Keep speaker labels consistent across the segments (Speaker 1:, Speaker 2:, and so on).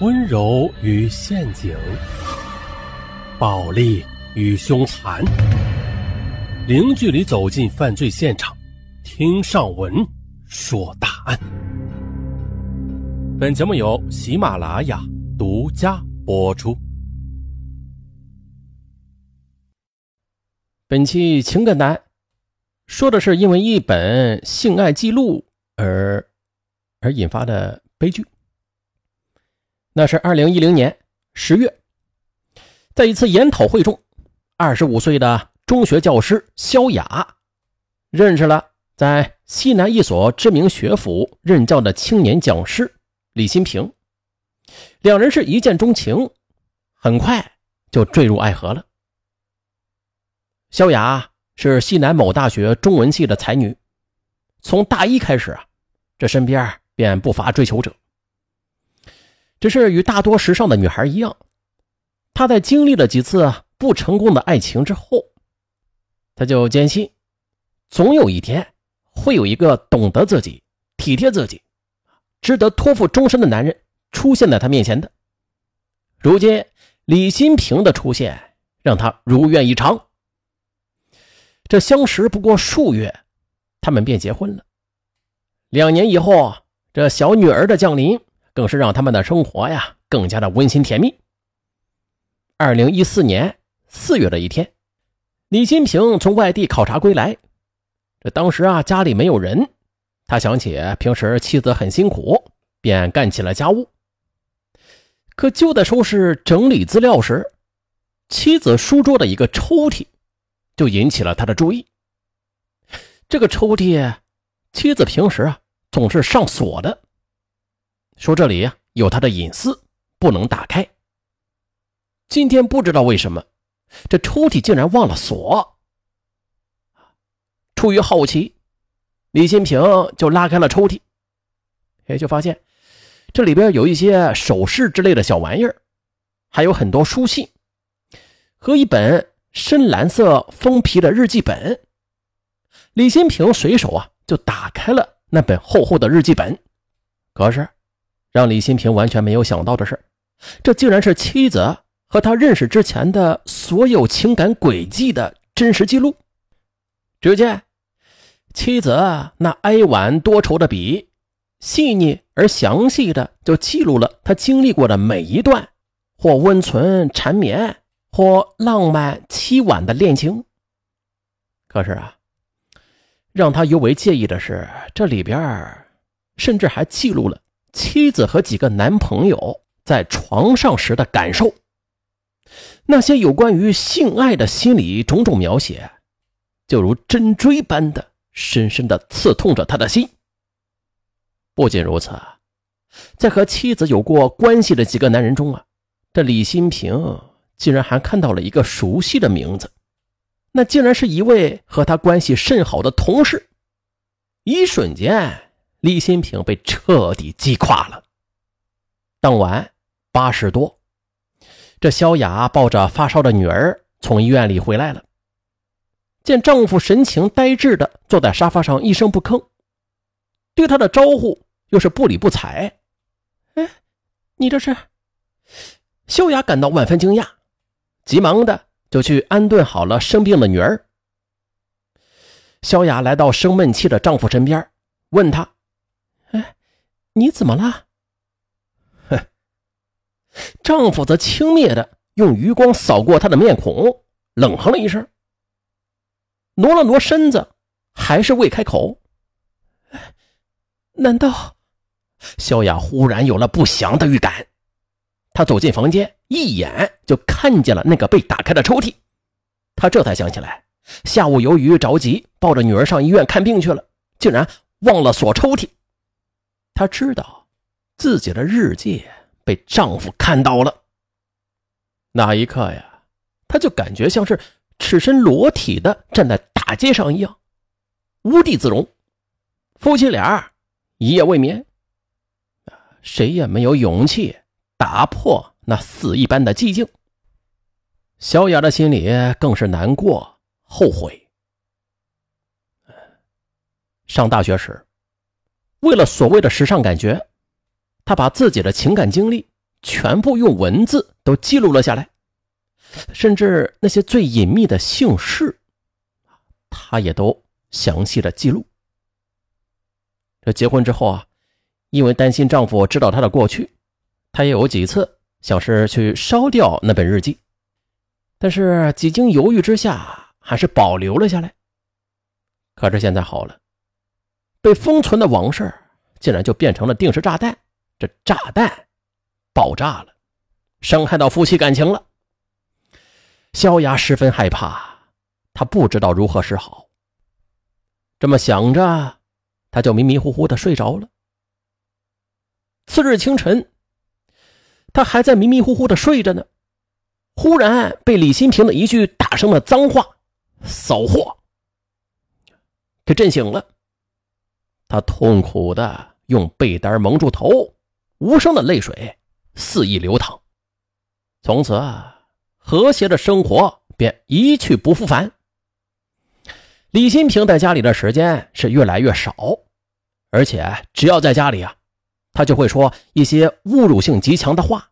Speaker 1: 温柔与陷阱，暴力与凶残，零距离走进犯罪现场，听上文说大案。本节目由喜马拉雅独家播出。
Speaker 2: 本期情感单说的是因为一本性爱记录而而引发的悲剧。那是二零一零年十月，在一次研讨会中，二十五岁的中学教师萧雅认识了在西南一所知名学府任教的青年讲师李新平，两人是一见钟情，很快就坠入爱河了。萧雅是西南某大学中文系的才女，从大一开始啊，这身边便不乏追求者。只是与大多时尚的女孩一样，她在经历了几次不成功的爱情之后，她就坚信，总有一天会有一个懂得自己、体贴自己、值得托付终身的男人出现在她面前的。如今，李新平的出现让她如愿以偿。这相识不过数月，他们便结婚了。两年以后，这小女儿的降临，更是让他们的生活呀更加的温馨甜蜜。二零一四年四月的一天，李新平从外地考察归来，这当时啊家里没有人，他想起平时妻子很辛苦，便干起了家务。可就在收拾整理资料时，妻子书桌的一个抽屉。就引起了他的注意。这个抽屉，妻子平时啊总是上锁的，说这里有他的隐私，不能打开。今天不知道为什么，这抽屉竟然忘了锁。出于好奇，李新平就拉开了抽屉，也就发现这里边有一些首饰之类的小玩意儿，还有很多书信和一本。深蓝色封皮的日记本，李新平随手啊就打开了那本厚厚的日记本。可是，让李新平完全没有想到的是，这竟然是妻子和他认识之前的所有情感轨迹的真实记录。只见妻子那哀婉多愁的笔，细腻而详细的就记录了他经历过的每一段，或温存缠绵。或浪漫凄婉的恋情。可是啊，让他尤为介意的是，这里边甚至还记录了妻子和几个男朋友在床上时的感受。那些有关于性爱的心理种种描写，就如针锥般的深深的刺痛着他的心。不仅如此，在和妻子有过关系的几个男人中啊，这李新平。竟然还看到了一个熟悉的名字，那竟然是一位和他关系甚好的同事。一瞬间，李新平被彻底击垮了。当晚八时多，这萧雅抱着发烧的女儿从医院里回来了，见丈夫神情呆滞的坐在沙发上一声不吭，对她的招呼又是不理不睬。哎，你这是？萧雅感到万分惊讶。急忙的就去安顿好了生病的女儿。萧雅来到生闷气的丈夫身边，问他：“，你怎么了？”哼，丈夫则轻蔑的用余光扫过她的面孔，冷哼了一声，挪了挪身子，还是未开口。难道？萧雅忽然有了不祥的预感。她走进房间，一眼就看见了那个被打开的抽屉。她这才想起来，下午由于着急，抱着女儿上医院看病去了，竟然忘了锁抽屉。她知道自己的日记被丈夫看到了。那一刻呀，他就感觉像是赤身裸体的站在大街上一样，无地自容。夫妻俩一夜未眠，谁也没有勇气。打破那死一般的寂静，小雅的心里更是难过、后悔。上大学时，为了所谓的时尚感觉，她把自己的情感经历全部用文字都记录了下来，甚至那些最隐秘的姓氏，他也都详细的记录。这结婚之后啊，因为担心丈夫知道她的过去，她也有几次想是去烧掉那本日记，但是几经犹豫之下，还是保留了下来。可是现在好了，被封存的往事竟然就变成了定时炸弹，这炸弹爆炸了，伤害到夫妻感情了。萧雅十分害怕，她不知道如何是好。这么想着。他就迷迷糊糊的睡着了。次日清晨，他还在迷迷糊糊的睡着呢，忽然被李新平的一句大声的脏话“骚货”给震醒了。他痛苦的用被单蒙住头，无声的泪水肆意流淌。从此，和谐的生活便一去不复返。李新平在家里的时间是越来越少，而且只要在家里啊，他就会说一些侮辱性极强的话，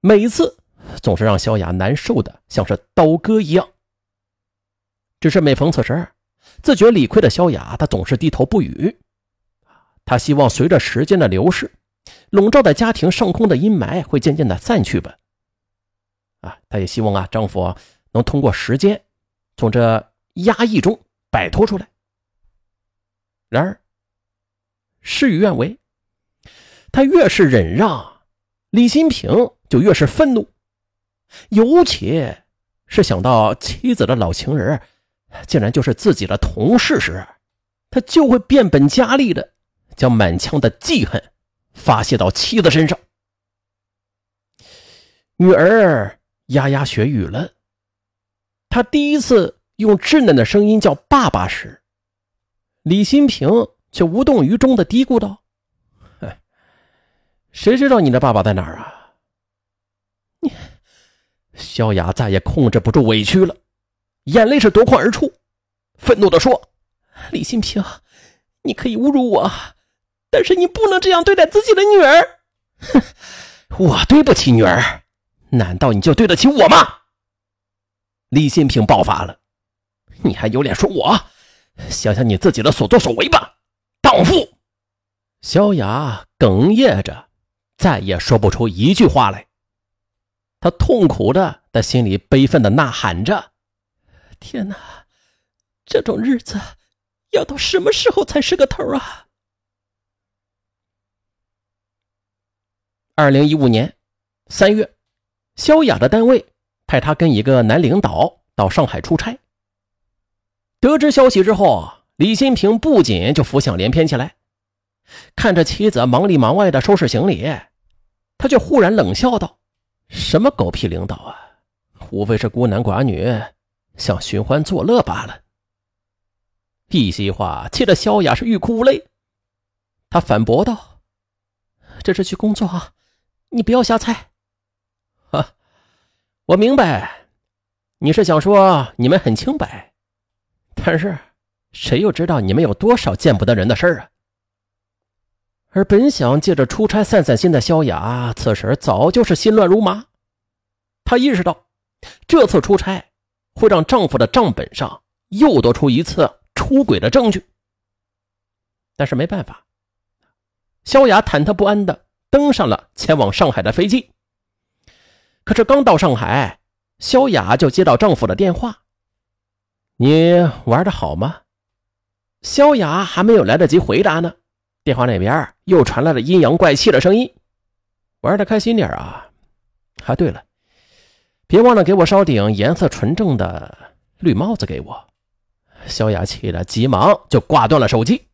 Speaker 2: 每次总是让萧雅难受的像是刀割一样。只是每逢此时，自觉理亏的萧雅，她总是低头不语。她希望随着时间的流逝，笼罩在家庭上空的阴霾会渐渐的散去吧。啊，她也希望啊，丈夫能通过时间，从这压抑中。摆脱出来。然而，事与愿违，他越是忍让，李新平就越是愤怒，尤其是想到妻子的老情人竟然就是自己的同事时，他就会变本加厉的将满腔的记恨发泄到妻子身上。女儿牙牙学语了，他第一次。用稚嫩的声音叫爸爸时，李新平却无动于衷的嘀咕道：“谁知道你的爸爸在哪儿啊？”你，萧雅再也控制不住委屈了，眼泪是夺眶而出，愤怒的说：“李新平，你可以侮辱我，但是你不能这样对待自己的女儿。哼，我对不起女儿，难道你就对得起我吗？”李新平爆发了。你还有脸说我？想想你自己的所作所为吧，荡妇！萧雅哽咽着，再也说不出一句话来。他痛苦的在心里悲愤的呐喊着：“天哪，这种日子要到什么时候才是个头啊？”二零一五年三月，萧雅的单位派他跟一个男领导到上海出差。得知消息之后，李新平不仅就浮想联翩起来，看着妻子忙里忙外的收拾行李，他却忽然冷笑道：“什么狗屁领导啊，无非是孤男寡女想寻欢作乐罢了。”一席话气得萧雅是欲哭无泪，他反驳道：“这是去工作啊，你不要瞎猜。”“哈，我明白，你是想说你们很清白。”但是，谁又知道你们有多少见不得人的事儿啊？而本想借着出差散散心的萧雅，此时早就是心乱如麻。她意识到，这次出差会让丈夫的账本上又多出一次出轨的证据。但是没办法，萧雅忐忑不安的登上了前往上海的飞机。可是刚到上海，萧雅就接到丈夫的电话。你玩的好吗？萧雅还没有来得及回答呢，电话那边又传来了阴阳怪气的声音：“玩的开心点啊！啊，对了，别忘了给我捎顶颜色纯正的绿帽子给我。”萧雅气得急忙就挂断了手机，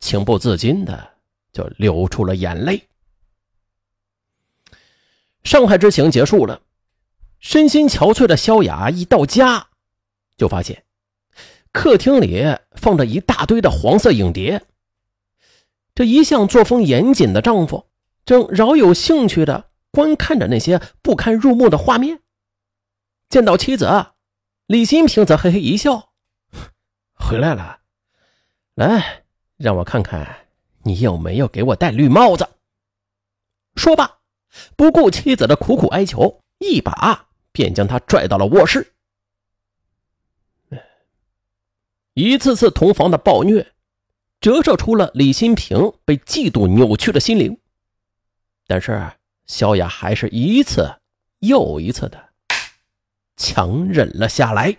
Speaker 2: 情不自禁的就流出了眼泪。上海之行结束了，身心憔悴的萧雅一到家，就发现。客厅里放着一大堆的黄色影碟，这一向作风严谨的丈夫正饶有兴趣的观看着那些不堪入目的画面。见到妻子，李新平则嘿嘿一笑：“回来了，来，让我看看你有没有给我戴绿帽子。”说罢，不顾妻子的苦苦哀求，一把便将他拽到了卧室。一次次同房的暴虐，折射出了李新平被嫉妒扭曲的心灵。但是萧雅还是一次又一次的强忍了下来。